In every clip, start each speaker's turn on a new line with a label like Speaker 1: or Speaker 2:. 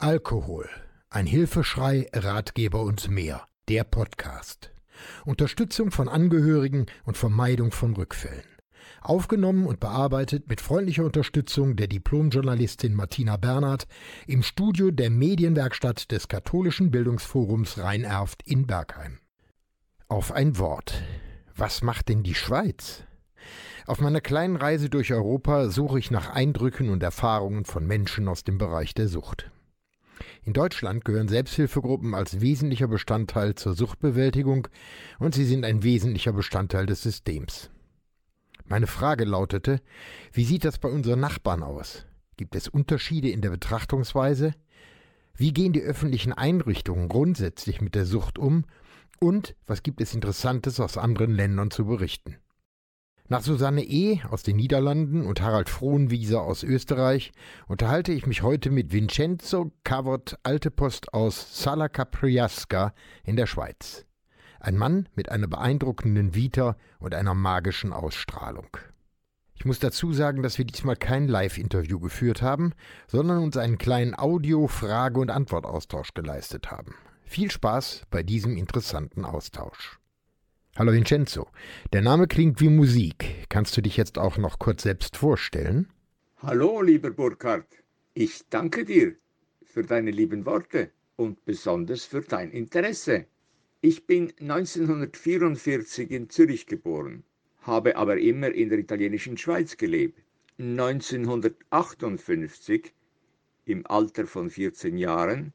Speaker 1: Alkohol. Ein Hilfeschrei, Ratgeber und mehr. Der Podcast. Unterstützung von Angehörigen und Vermeidung von Rückfällen. Aufgenommen und bearbeitet mit freundlicher Unterstützung der Diplomjournalistin Martina Bernhard im Studio der Medienwerkstatt des Katholischen Bildungsforums Rhein-Erft in Bergheim. Auf ein Wort. Was macht denn die Schweiz? Auf meiner kleinen Reise durch Europa suche ich nach Eindrücken und Erfahrungen von Menschen aus dem Bereich der Sucht. In Deutschland gehören Selbsthilfegruppen als wesentlicher Bestandteil zur Suchtbewältigung und sie sind ein wesentlicher Bestandteil des Systems. Meine Frage lautete, wie sieht das bei unseren Nachbarn aus? Gibt es Unterschiede in der Betrachtungsweise? Wie gehen die öffentlichen Einrichtungen grundsätzlich mit der Sucht um? Und was gibt es Interessantes aus anderen Ländern zu berichten? Nach Susanne E. aus den Niederlanden und Harald Frohnwieser aus Österreich unterhalte ich mich heute mit Vincenzo Cavot Altepost aus Sala Capriasca in der Schweiz. Ein Mann mit einer beeindruckenden Vita und einer magischen Ausstrahlung. Ich muss dazu sagen, dass wir diesmal kein Live-Interview geführt haben, sondern uns einen kleinen Audio-, Frage- und Antwortaustausch geleistet haben. Viel Spaß bei diesem interessanten Austausch. Hallo Vincenzo, der Name klingt wie Musik. Kannst du dich jetzt auch noch kurz selbst vorstellen?
Speaker 2: Hallo, lieber Burkhard. Ich danke dir für deine lieben Worte und besonders für dein Interesse. Ich bin 1944 in Zürich geboren, habe aber immer in der italienischen Schweiz gelebt. 1958, im Alter von 14 Jahren,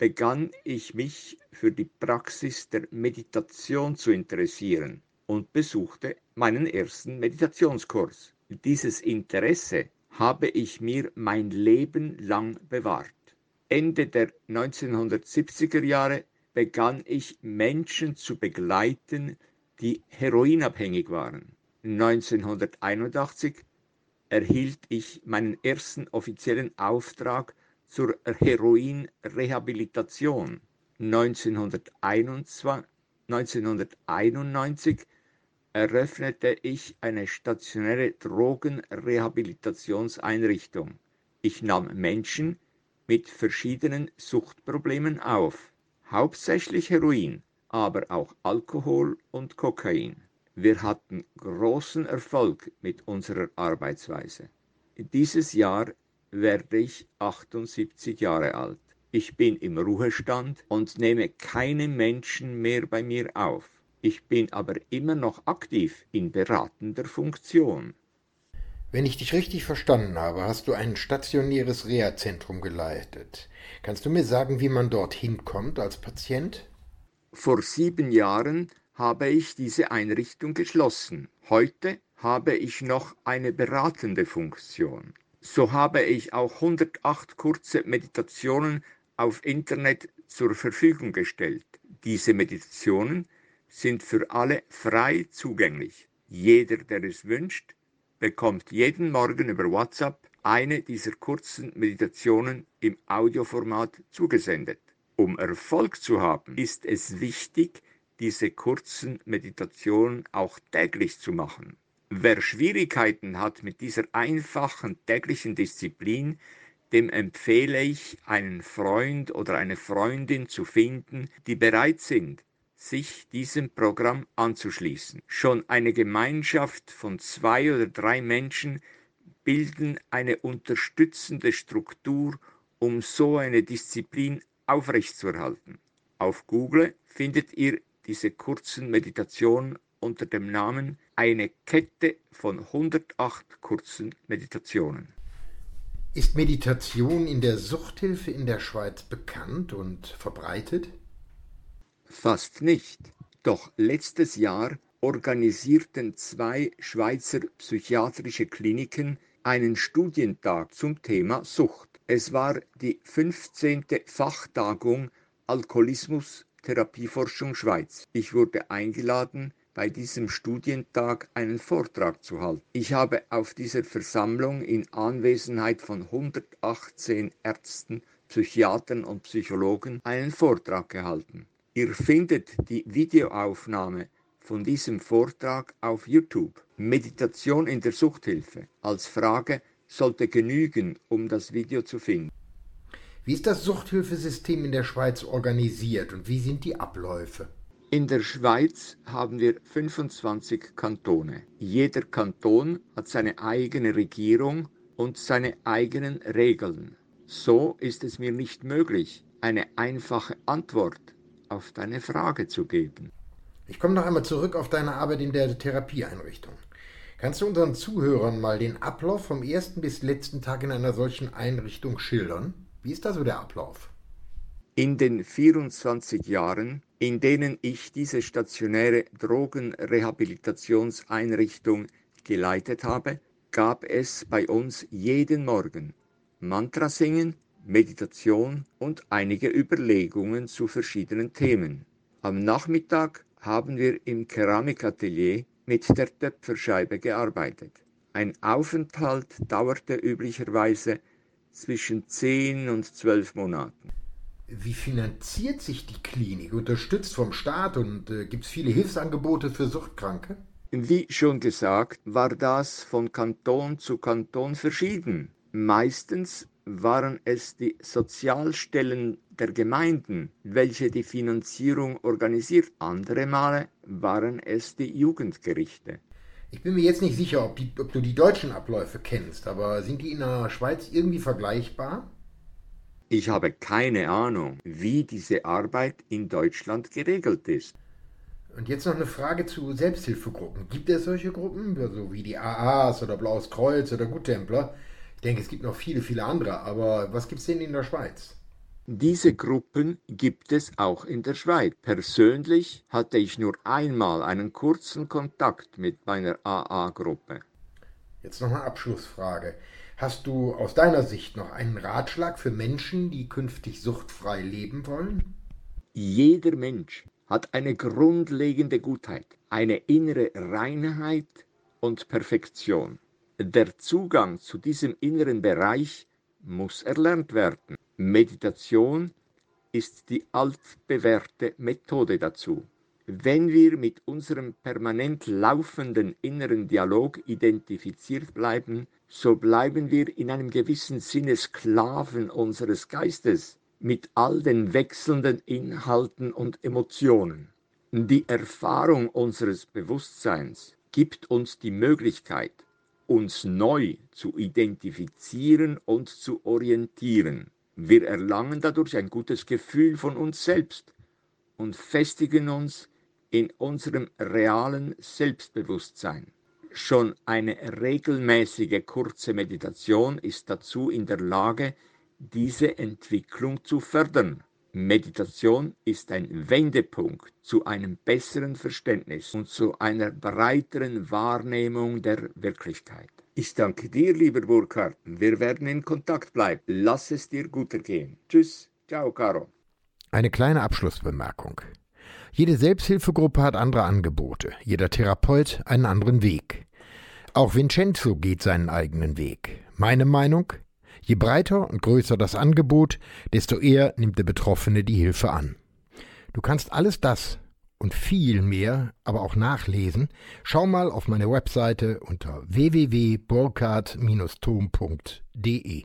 Speaker 2: begann ich mich für die Praxis der Meditation zu interessieren und besuchte meinen ersten Meditationskurs. Dieses Interesse habe ich mir mein Leben lang bewahrt. Ende der 1970er Jahre begann ich Menschen zu begleiten, die heroinabhängig waren. 1981 erhielt ich meinen ersten offiziellen Auftrag zur Heroinrehabilitation 1991 eröffnete ich eine stationäre Drogenrehabilitationseinrichtung. Ich nahm Menschen mit verschiedenen Suchtproblemen auf, hauptsächlich Heroin, aber auch Alkohol und Kokain. Wir hatten großen Erfolg mit unserer Arbeitsweise. Dieses Jahr werde ich 78 Jahre alt. Ich bin im Ruhestand und nehme keine Menschen mehr bei mir auf. Ich bin aber immer noch aktiv in beratender Funktion.
Speaker 1: Wenn ich dich richtig verstanden habe, hast du ein stationäres Reha-Zentrum geleitet. Kannst du mir sagen, wie man dorthin kommt als Patient?
Speaker 2: Vor sieben Jahren habe ich diese Einrichtung geschlossen. Heute habe ich noch eine beratende Funktion so habe ich auch 108 kurze Meditationen auf Internet zur Verfügung gestellt. Diese Meditationen sind für alle frei zugänglich. Jeder, der es wünscht, bekommt jeden Morgen über WhatsApp eine dieser kurzen Meditationen im Audioformat zugesendet. Um Erfolg zu haben, ist es wichtig, diese kurzen Meditationen auch täglich zu machen. Wer Schwierigkeiten hat mit dieser einfachen täglichen Disziplin, dem empfehle ich, einen Freund oder eine Freundin zu finden, die bereit sind, sich diesem Programm anzuschließen. Schon eine Gemeinschaft von zwei oder drei Menschen bilden eine unterstützende Struktur, um so eine Disziplin aufrechtzuerhalten. Auf Google findet ihr diese kurzen Meditationen unter dem Namen eine Kette von 108 kurzen Meditationen.
Speaker 1: Ist Meditation in der Suchthilfe in der Schweiz bekannt und verbreitet?
Speaker 2: Fast nicht. Doch letztes Jahr organisierten zwei Schweizer psychiatrische Kliniken einen Studientag zum Thema Sucht. Es war die 15. Fachtagung Alkoholismus Therapieforschung Schweiz. Ich wurde eingeladen, bei diesem Studientag einen Vortrag zu halten. Ich habe auf dieser Versammlung in Anwesenheit von 118 Ärzten, Psychiatern und Psychologen einen Vortrag gehalten. Ihr findet die Videoaufnahme von diesem Vortrag auf YouTube. Meditation in der Suchthilfe als Frage sollte genügen, um das Video zu finden.
Speaker 1: Wie ist das Suchthilfesystem in der Schweiz organisiert und wie sind die Abläufe?
Speaker 2: In der Schweiz haben wir 25 Kantone. Jeder Kanton hat seine eigene Regierung und seine eigenen Regeln. So ist es mir nicht möglich, eine einfache Antwort auf deine Frage zu geben.
Speaker 1: Ich komme noch einmal zurück auf deine Arbeit in der Therapieeinrichtung. Kannst du unseren Zuhörern mal den Ablauf vom ersten bis letzten Tag in einer solchen Einrichtung schildern? Wie ist da so der Ablauf?
Speaker 2: In den 24 Jahren, in denen ich diese stationäre Drogenrehabilitationseinrichtung geleitet habe, gab es bei uns jeden Morgen Mantra singen, Meditation und einige Überlegungen zu verschiedenen Themen. Am Nachmittag haben wir im Keramikatelier mit der Töpferscheibe gearbeitet. Ein Aufenthalt dauerte üblicherweise zwischen 10 und 12 Monaten.
Speaker 1: Wie finanziert sich die Klinik? Unterstützt vom Staat und äh, gibt es viele Hilfsangebote für Suchtkranke?
Speaker 2: Wie schon gesagt, war das von Kanton zu Kanton verschieden. Meistens waren es die Sozialstellen der Gemeinden, welche die Finanzierung organisiert. Andere Male waren es die Jugendgerichte.
Speaker 1: Ich bin mir jetzt nicht sicher, ob, die, ob, du die deutschen Abläufe kennst, aber sind die in der Schweiz irgendwie vergleichbar?
Speaker 2: Ich habe keine Ahnung, wie diese Arbeit in Deutschland geregelt ist.
Speaker 1: Und jetzt noch eine Frage zu Selbsthilfegruppen. Gibt es solche Gruppen, so wie die AAs oder Blaues Kreuz oder Guttempler? Ich denke, es gibt noch viele, viele andere, aber was gibt es denn in der Schweiz?
Speaker 2: Diese Gruppen gibt es auch in der Schweiz. Persönlich hatte ich nur einmal einen kurzen Kontakt mit meiner AA-Gruppe.
Speaker 1: Jetzt noch eine Abschlussfrage. Hast du aus deiner Sicht noch einen Ratschlag für Menschen, die künftig suchtfrei leben wollen?
Speaker 2: Jeder Mensch hat eine grundlegende Gutheit, eine innere Reinheit und Perfektion. Der Zugang zu diesem inneren Bereich muss erlernt werden. Meditation ist die altbewährte Methode dazu. Wenn wir mit unserem permanent laufenden inneren Dialog identifiziert bleiben, so bleiben wir in einem gewissen Sinne Sklaven unseres Geistes mit all den wechselnden Inhalten und Emotionen. Die Erfahrung unseres Bewusstseins gibt uns die Möglichkeit, uns neu zu identifizieren und zu orientieren. Wir erlangen dadurch ein gutes Gefühl von uns selbst und festigen uns in unserem realen Selbstbewusstsein. Schon eine regelmäßige kurze Meditation ist dazu in der Lage, diese Entwicklung zu fördern. Meditation ist ein Wendepunkt zu einem besseren Verständnis und zu einer breiteren Wahrnehmung der Wirklichkeit. Ich danke dir, lieber Burkhard. Wir werden in Kontakt bleiben. Lass es dir gut ergehen. Tschüss. Ciao, Caro.
Speaker 1: Eine kleine Abschlussbemerkung. Jede Selbsthilfegruppe hat andere Angebote, jeder Therapeut einen anderen Weg. Auch Vincenzo geht seinen eigenen Weg. Meine Meinung? Je breiter und größer das Angebot, desto eher nimmt der Betroffene die Hilfe an. Du kannst alles das und viel mehr aber auch nachlesen. Schau mal auf meine Webseite unter www.burkhard-tom.de.